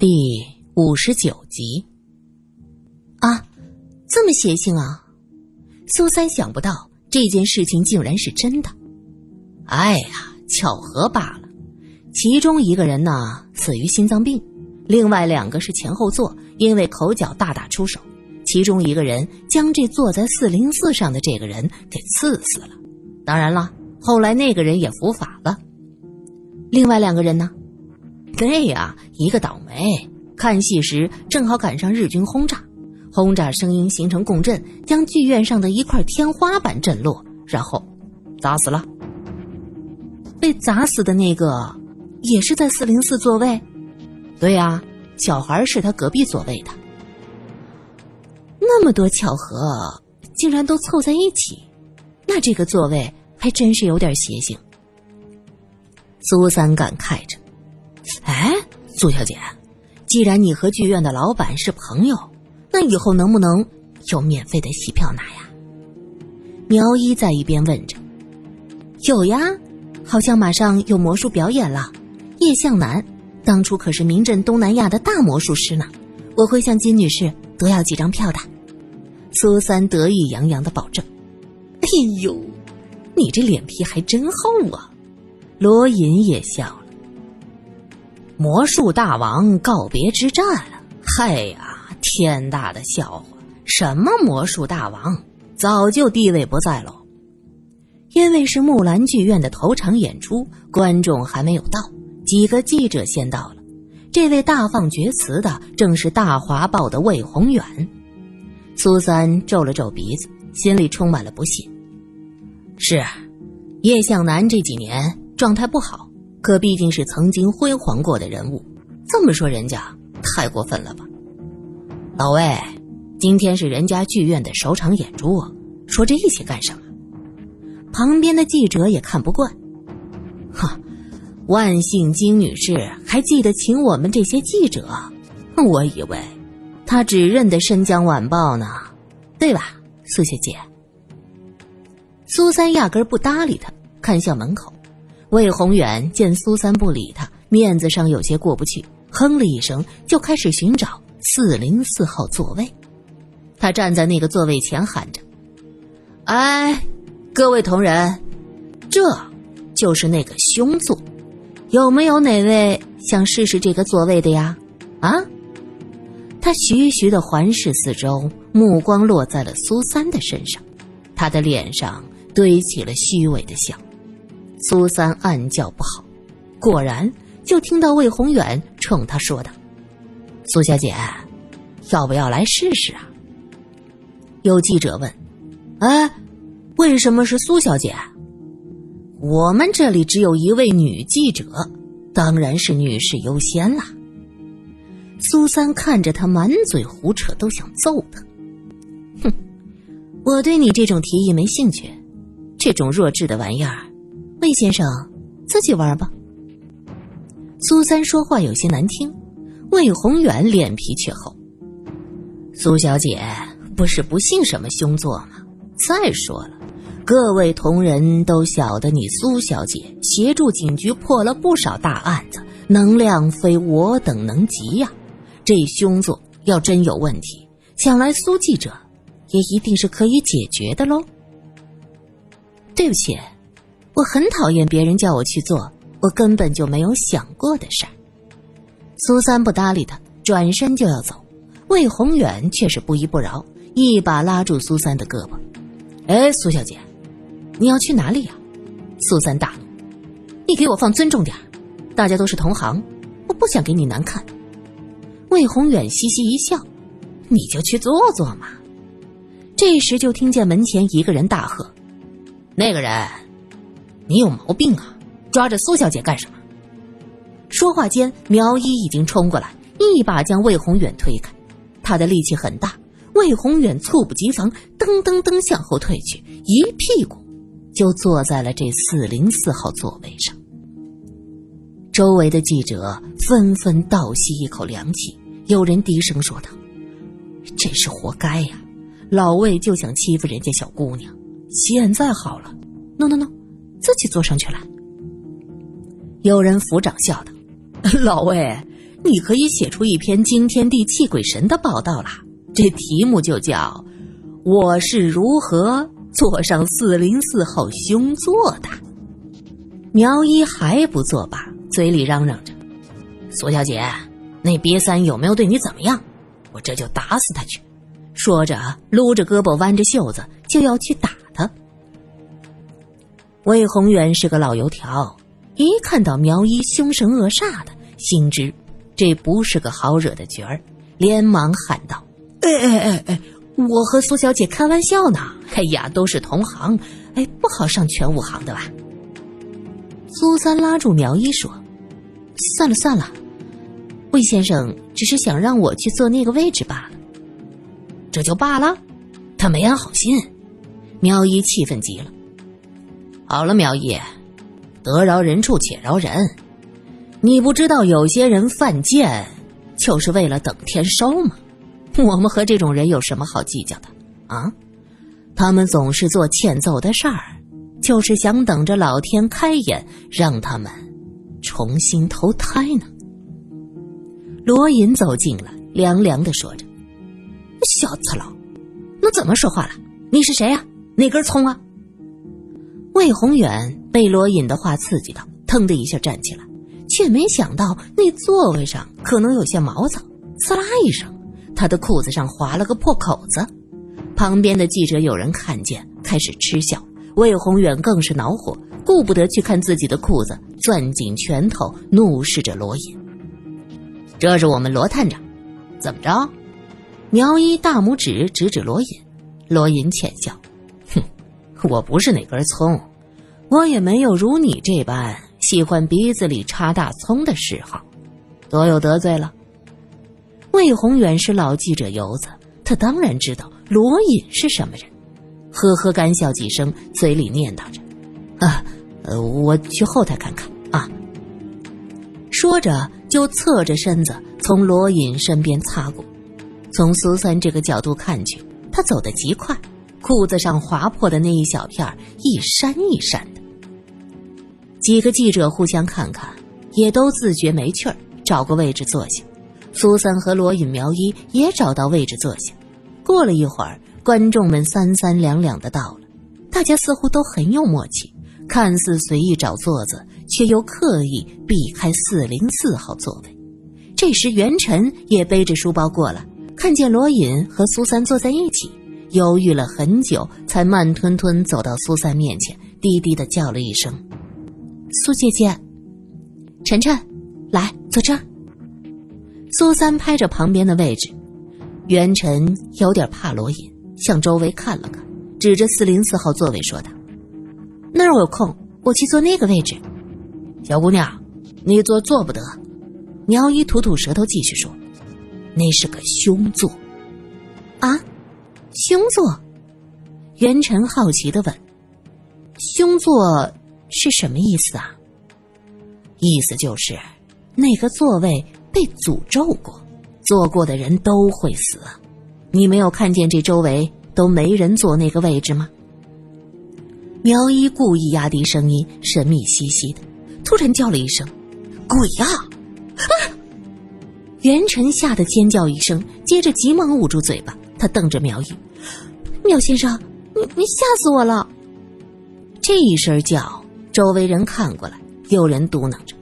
第五十九集。啊，这么邪性啊！苏三想不到这件事情竟然是真的。哎呀，巧合罢了。其中一个人呢死于心脏病，另外两个是前后座，因为口角大打出手。其中一个人将这坐在四零四上的这个人给刺死了。当然了，后来那个人也伏法了。另外两个人呢？对呀，一个倒霉，看戏时正好赶上日军轰炸，轰炸声音形成共振，将剧院上的一块天花板震落，然后砸死了。被砸死的那个也是在四零四座位？对呀，小孩是他隔壁座位的。那么多巧合，竟然都凑在一起，那这个座位还真是有点邪性。苏三感慨着：“哎，苏小姐，既然你和剧院的老板是朋友，那以后能不能有免费的戏票拿呀？”苗一在一边问着：“有呀，好像马上有魔术表演了。叶向南当初可是名震东南亚的大魔术师呢，我会向金女士多要几张票的。”苏三得意洋洋的保证：“哎呦，你这脸皮还真厚啊！”罗隐也笑。魔术大王告别之战，嗨呀，天大的笑话！什么魔术大王，早就地位不在喽。因为是木兰剧院的头场演出，观众还没有到，几个记者先到了。这位大放厥词的，正是《大华报》的魏宏远。苏三皱了皱鼻子，心里充满了不屑。是，叶向南这几年状态不好，可毕竟是曾经辉煌过的人物，这么说人家太过分了吧？老魏，今天是人家剧院的首场演出，说这些干什么？旁边的记者也看不惯。哈，万幸金女士还记得请我们这些记者，我以为。她只认得《申江晚报》呢，对吧，苏小姐？苏三压根不搭理他，看向门口。魏宏远见苏三不理他，面子上有些过不去，哼了一声，就开始寻找四零四号座位。他站在那个座位前喊着：“哎，各位同仁，这就是那个凶座，有没有哪位想试试这个座位的呀？啊？”他徐徐的环视四周，目光落在了苏三的身上，他的脸上堆起了虚伪的笑。苏三暗叫不好，果然就听到魏宏远冲他说道：“苏小姐，要不要来试试啊？”有记者问：“哎，为什么是苏小姐？我们这里只有一位女记者，当然是女士优先啦。”苏三看着他满嘴胡扯，都想揍他。哼，我对你这种提议没兴趣，这种弱智的玩意儿，魏先生自己玩吧。苏三说话有些难听，魏宏远脸皮却厚。苏小姐不是不信什么凶作吗？再说了，各位同仁都晓得你苏小姐协助警局破了不少大案子，能量非我等能及呀。这凶作要真有问题，想来苏记者也一定是可以解决的喽。对不起，我很讨厌别人叫我去做我根本就没有想过的事儿。苏三不搭理他，转身就要走。魏宏远却是不依不饶，一把拉住苏三的胳膊：“哎，苏小姐，你要去哪里呀？”苏三大怒：“你给我放尊重点大家都是同行，我不想给你难看。”魏宏远嘻嘻一笑：“你就去做做嘛。”这时就听见门前一个人大喝：“那个人，你有毛病啊！抓着苏小姐干什么？”说话间，苗一已经冲过来，一把将魏宏远推开。他的力气很大，魏宏远猝不及防，噔噔噔向后退去，一屁股就坐在了这四零四号座位上。周围的记者纷纷倒吸一口凉气。有人低声说道：“这是活该呀，老魏就想欺负人家小姑娘。现在好了，no no no，自己坐上去了。”有人抚掌笑道：“ 老魏，你可以写出一篇惊天地泣鬼神的报道了。这题目就叫“我是如何坐上四零四号凶座的”。苗一还不作罢，嘴里嚷嚷着：“苏小姐，那瘪三有没有对你怎么样？我这就打死他去！”说着，撸着胳膊，弯着袖子就要去打。魏宏远是个老油条，一看到苗一凶神恶煞的，心知这不是个好惹的角儿，连忙喊道：“哎哎哎哎，我和苏小姐开玩笑呢！哎呀，都是同行，哎，不好上全武行的吧？”苏三拉住苗一说：“算了算了，魏先生只是想让我去坐那个位置罢了。”这就罢了，他没安好心。苗一气愤极了。好了，苗姨，得饶人处且饶人。你不知道有些人犯贱，就是为了等天收吗？我们和这种人有什么好计较的啊？他们总是做欠揍的事儿，就是想等着老天开眼，让他们重新投胎呢。罗隐走近了，凉凉的说着。小次郎，那怎么说话了？你是谁呀？哪根葱啊？魏宏远被罗隐的话刺激到，腾的一下站起来，却没想到那座位上可能有些毛躁。刺啦一声，他的裤子上划了个破口子。旁边的记者有人看见，开始嗤笑。魏宏远更是恼火，顾不得去看自己的裤子，攥紧拳头，怒视着罗隐：“这是我们罗探长，怎么着？”苗一大拇指指指罗隐，罗隐浅笑：“哼，我不是哪根葱，我也没有如你这般喜欢鼻子里插大葱的嗜好，多有得罪了。”魏宏远是老记者游子，他当然知道罗隐是什么人，呵呵干笑几声，嘴里念叨着：“啊，呃，我去后台看看啊。”说着就侧着身子从罗隐身边擦过。从苏三这个角度看去，他走得极快，裤子上划破的那一小片一闪一闪的。几个记者互相看看，也都自觉没趣儿，找个位置坐下。苏三和罗隐、苗一也找到位置坐下。过了一会儿，观众们三三两两的到了，大家似乎都很有默契，看似随意找座子，却又刻意避开四零四号座位。这时，袁晨也背着书包过来。看见罗隐和苏三坐在一起，犹豫了很久，才慢吞吞走到苏三面前，低低的叫了一声：“苏姐姐。”晨晨，来坐这儿。苏三拍着旁边的位置，袁晨有点怕罗隐，向周围看了看，指着四零四号座位说道：“那儿我有空，我去坐那个位置。”小姑娘，你坐坐不得。苗一吐吐舌头，继续说。那是个凶座，啊，凶座。袁晨好奇的问：“凶座是什么意思啊？”意思就是，那个座位被诅咒过，坐过的人都会死。你没有看见这周围都没人坐那个位置吗？苗一故意压低声音，神秘兮兮的，突然叫了一声：“鬼呀！”啊！袁晨吓得尖叫一声，接着急忙捂住嘴巴。他瞪着苗一：“苗先生，你你吓死我了！”这一声叫，周围人看过来，有人嘟囔着：“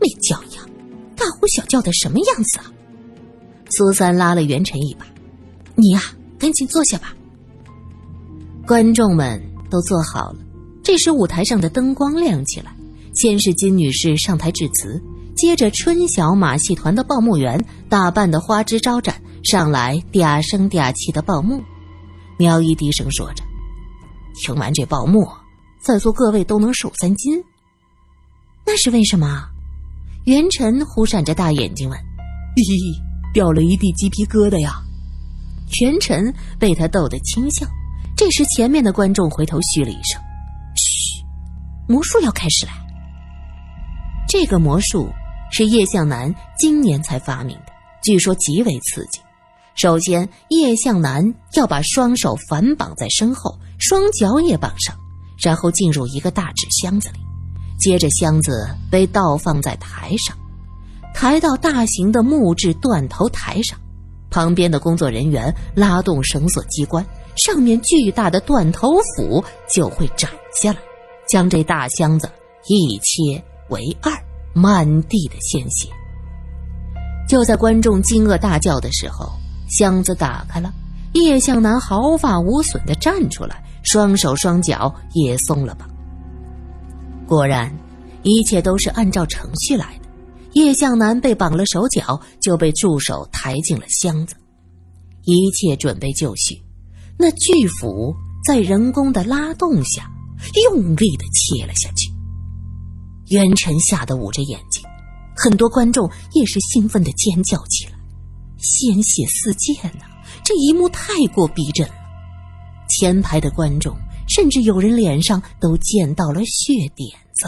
没教养，大呼小叫的什么样子啊？”苏三拉了袁晨一把：“你呀，赶紧坐下吧。”观众们都坐好了。这时舞台上的灯光亮起来，先是金女士上台致辞。接着，春晓马戏团的报幕员打扮的花枝招展，上来嗲声嗲气的报幕。苗一低声说着：“听完这报幕，在座各位都能瘦三斤。”那是为什么？袁辰忽闪着大眼睛问：“咦，掉了一地鸡皮疙瘩呀！”全晨被他逗得轻笑。这时，前面的观众回头嘘了一声：“嘘，魔术要开始了。”这个魔术。是叶向南今年才发明的，据说极为刺激。首先，叶向南要把双手反绑在身后，双脚也绑上，然后进入一个大纸箱子里。接着，箱子被倒放在台上，抬到大型的木质断头台上，旁边的工作人员拉动绳索机关，上面巨大的断头斧就会斩下来，将这大箱子一切为二，满地的鲜血。就在观众惊愕大叫的时候，箱子打开了，叶向南毫发无损的站出来，双手双脚也松了绑。果然，一切都是按照程序来的。叶向南被绑了手脚，就被助手抬进了箱子。一切准备就绪，那巨斧在人工的拉动下，用力的切了下去。袁晨吓得捂着眼睛，很多观众也是兴奋的尖叫起来，鲜血四溅呐！这一幕太过逼真了。前排的观众甚至有人脸上都溅到了血点子。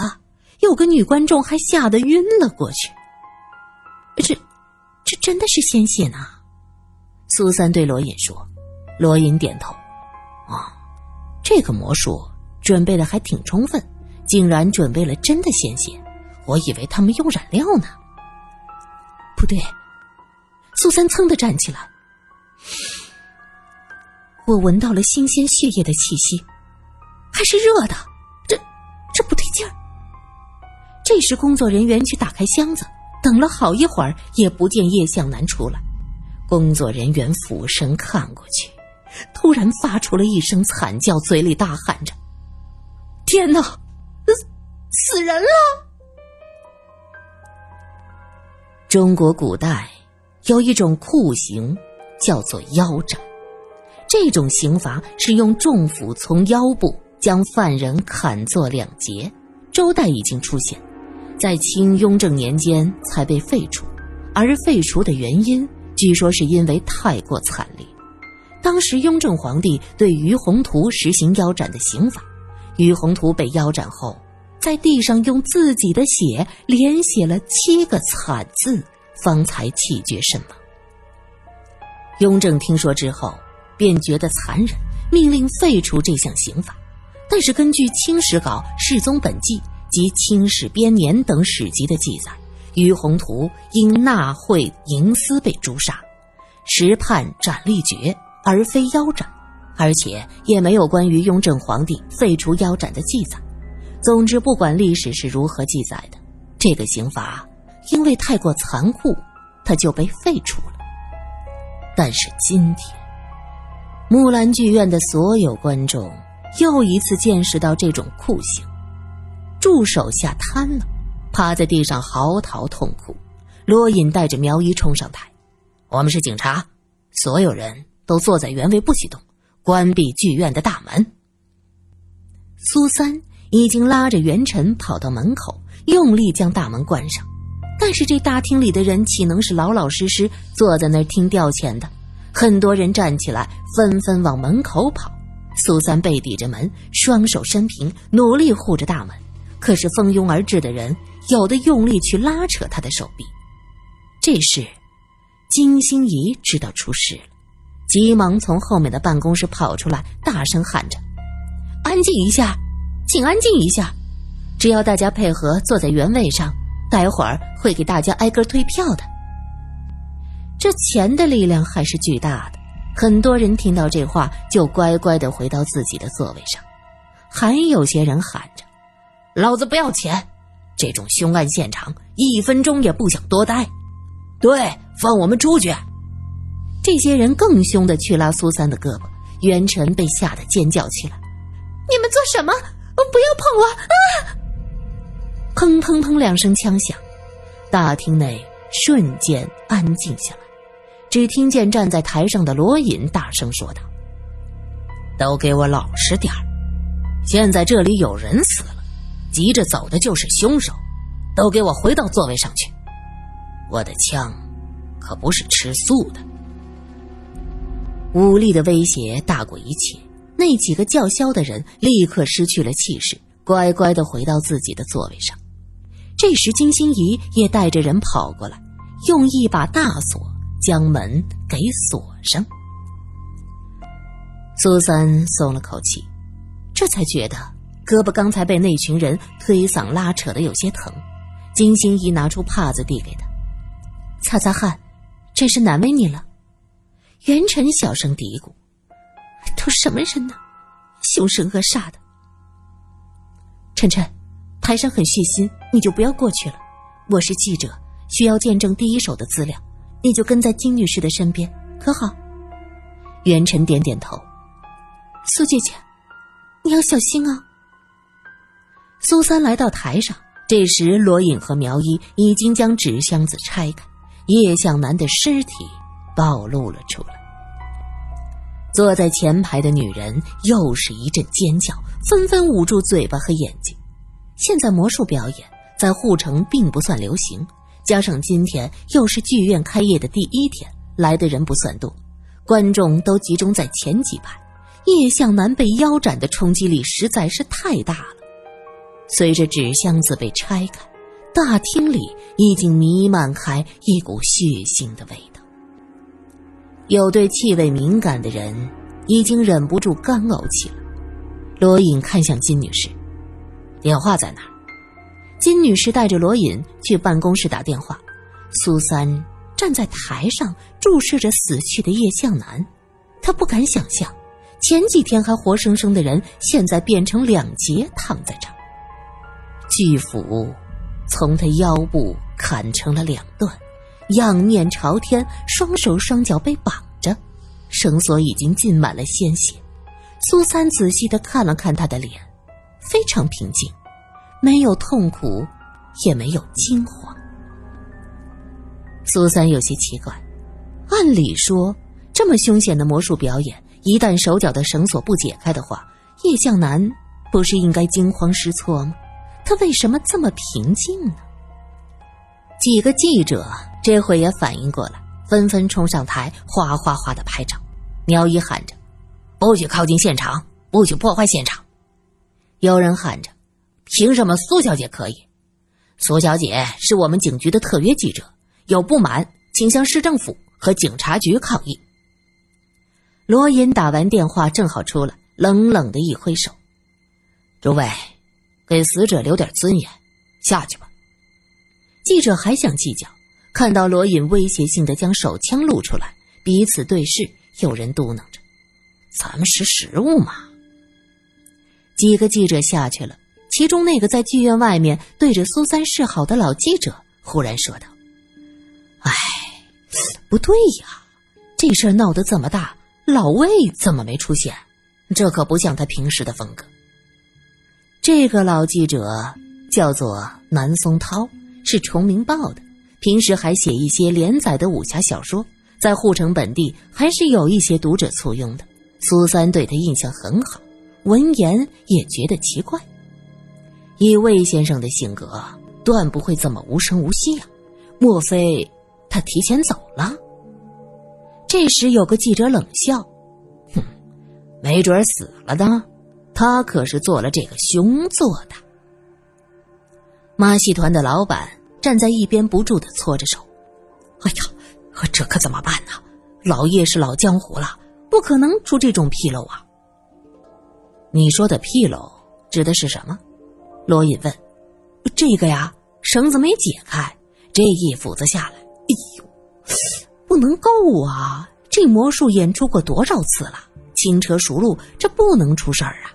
有个女观众还吓得晕了过去。这，这真的是鲜血呢？苏三对罗隐说。罗隐点头。啊，这个魔术准备的还挺充分，竟然准备了真的鲜血。我以为他们用染料呢。不对，苏三噌的站起来。我闻到了新鲜血液的气息，还是热的。这，这不对劲儿。这时，工作人员去打开箱子，等了好一会儿，也不见叶向南出来。工作人员俯身看过去，突然发出了一声惨叫，嘴里大喊着：“天哪，死人了！”中国古代有一种酷刑，叫做腰斩。这种刑罚是用重斧从腰部将犯人砍作两截。周代已经出现。在清雍正年间才被废除，而废除的原因据说是因为太过惨烈。当时雍正皇帝对于宏图实行腰斩的刑法，于宏图被腰斩后，在地上用自己的血连写了七个惨字，方才气绝身亡。雍正听说之后，便觉得残忍，命令废除这项刑法。但是根据《清史稿·世宗本纪》。及《清史编年》等史籍的记载，于宏图因纳贿营私被诛杀，实判斩立决，而非腰斩，而且也没有关于雍正皇帝废除腰斩的记载。总之，不管历史是如何记载的，这个刑罚因为太过残酷，他就被废除了。但是今天，木兰剧院的所有观众又一次见识到这种酷刑。助手吓瘫了，趴在地上嚎啕痛哭。罗隐带着苗一冲上台：“我们是警察，所有人都坐在原位不许动，关闭剧院的大门。”苏三已经拉着元辰跑到门口，用力将大门关上。但是这大厅里的人岂能是老老实实坐在那儿听调遣的？很多人站起来，纷纷往门口跑。苏三背抵着门，双手伸平，努力护着大门。可是蜂拥而至的人，有的用力去拉扯他的手臂。这时，金星怡知道出事了，急忙从后面的办公室跑出来，大声喊着：“安静一下，请安静一下！只要大家配合坐在原位上，待会儿会给大家挨个退票的。”这钱的力量还是巨大的，很多人听到这话就乖乖的回到自己的座位上，还有些人喊着。老子不要钱！这种凶案现场，一分钟也不想多待。对，放我们出去！这些人更凶的去拉苏三的胳膊，元辰被吓得尖叫起来：“你们做什么？不要碰我！”啊！砰砰砰两声枪响，大厅内瞬间安静下来。只听见站在台上的罗隐大声说道：“都给我老实点儿！现在这里有人死了。”急着走的就是凶手，都给我回到座位上去！我的枪可不是吃素的。武力的威胁大过一切，那几个叫嚣的人立刻失去了气势，乖乖的回到自己的座位上。这时，金心怡也带着人跑过来，用一把大锁将门给锁上。苏三松了口气，这才觉得。胳膊刚才被那群人推搡拉扯的有些疼，金星怡拿出帕子递给他，擦擦汗，真是难为你了。元辰小声嘀咕：“都什么人呢？凶神恶煞的。”晨晨，台上很血腥，你就不要过去了。我是记者，需要见证第一手的资料，你就跟在金女士的身边，可好？元辰点点头。苏姐姐，你要小心啊。苏三来到台上，这时罗隐和苗一已经将纸箱子拆开，叶向南的尸体暴露了出来。坐在前排的女人又是一阵尖叫，纷纷捂住嘴巴和眼睛。现在魔术表演。在护城并不算流行，加上今天又是剧院开业的第一天，来的人不算多，观众都集中在前几排。叶向南被腰斩的冲击力实在是太大了。随着纸箱子被拆开，大厅里已经弥漫开一股血腥的味道。有对气味敏感的人已经忍不住干呕起来。罗隐看向金女士，电话在哪？金女士带着罗隐去办公室打电话，苏三站在台上注视着死去的叶向南，他不敢想象，前几天还活生生的人，现在变成两截躺在这儿。巨斧从他腰部砍成了两段，仰面朝天，双手双脚被绑着，绳索已经浸满了鲜血。苏三仔细的看了看他的脸，非常平静。没有痛苦，也没有惊慌。苏三有些奇怪，按理说这么凶险的魔术表演，一旦手脚的绳索不解开的话，叶向南不是应该惊慌失措吗？他为什么这么平静呢？几个记者这会也反应过来，纷纷冲上台，哗哗哗的拍照。苗一喊着：“不许靠近现场，不许破坏现场。”有人喊着。凭什么苏小姐可以？苏小姐是我们警局的特约记者，有不满请向市政府和警察局抗议。罗隐打完电话正好出来，冷冷的一挥手：“诸位，给死者留点尊严，下去吧。”记者还想计较，看到罗隐威胁性的将手枪露出来，彼此对视，有人嘟囔着：“咱们识时务嘛。”几个记者下去了。其中那个在剧院外面对着苏三示好的老记者忽然说道：“哎，不对呀，这事儿闹得这么大，老魏怎么没出现？这可不像他平时的风格。”这个老记者叫做南松涛，是崇明报的，平时还写一些连载的武侠小说，在护城本地还是有一些读者簇拥的。苏三对他印象很好，闻言也觉得奇怪。以魏先生的性格，断不会这么无声无息呀。莫非他提前走了？这时有个记者冷笑：“哼，没准死了呢。他可是做了这个凶做的。”马戏团的老板站在一边，不住的搓着手：“哎呀，这可怎么办呢？老叶是老江湖了，不可能出这种纰漏啊。”你说的纰漏指的是什么？罗隐问：“这个呀，绳子没解开，这一斧子下来，哎呦，不能够啊！这魔术演出过多少次了？轻车熟路，这不能出事儿啊！”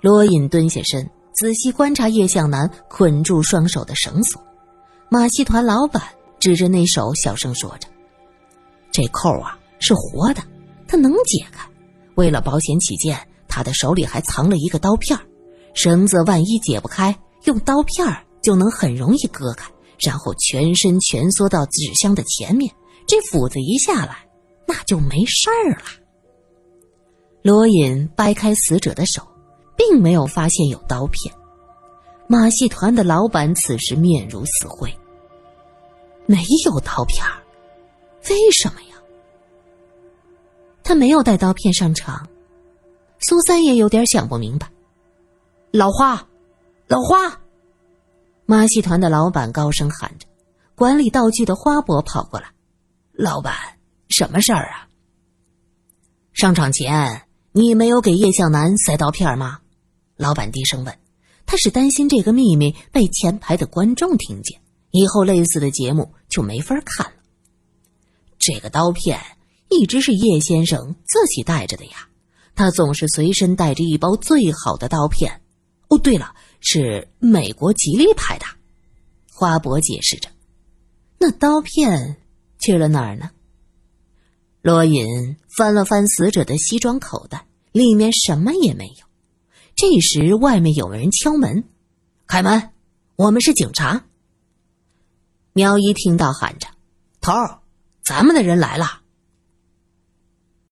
罗隐蹲下身，仔细观察叶向南捆住双手的绳索。马戏团老板指着那手，小声说着：“这扣啊是活的，它能解开。为了保险起见，他的手里还藏了一个刀片儿。”绳子万一解不开，用刀片就能很容易割开，然后全身蜷缩到纸箱的前面。这斧子一下来，那就没事儿了。罗隐掰开死者的手，并没有发现有刀片。马戏团的老板此时面如死灰。没有刀片，为什么呀？他没有带刀片上场。苏三也有点想不明白。老花，老花！马戏团的老板高声喊着，管理道具的花伯跑过来：“老板，什么事儿啊？”上场前你没有给叶向南塞刀片吗？老板低声问。他是担心这个秘密被前排的观众听见，以后类似的节目就没法看了。这个刀片一直是叶先生自己带着的呀，他总是随身带着一包最好的刀片。哦，对了，是美国吉利牌的。花博解释着。那刀片去了哪儿呢？罗隐翻了翻死者的西装口袋，里面什么也没有。这时，外面有人敲门：“开门，我们是警察。”苗一听到喊着：“头儿，咱们的人来了。”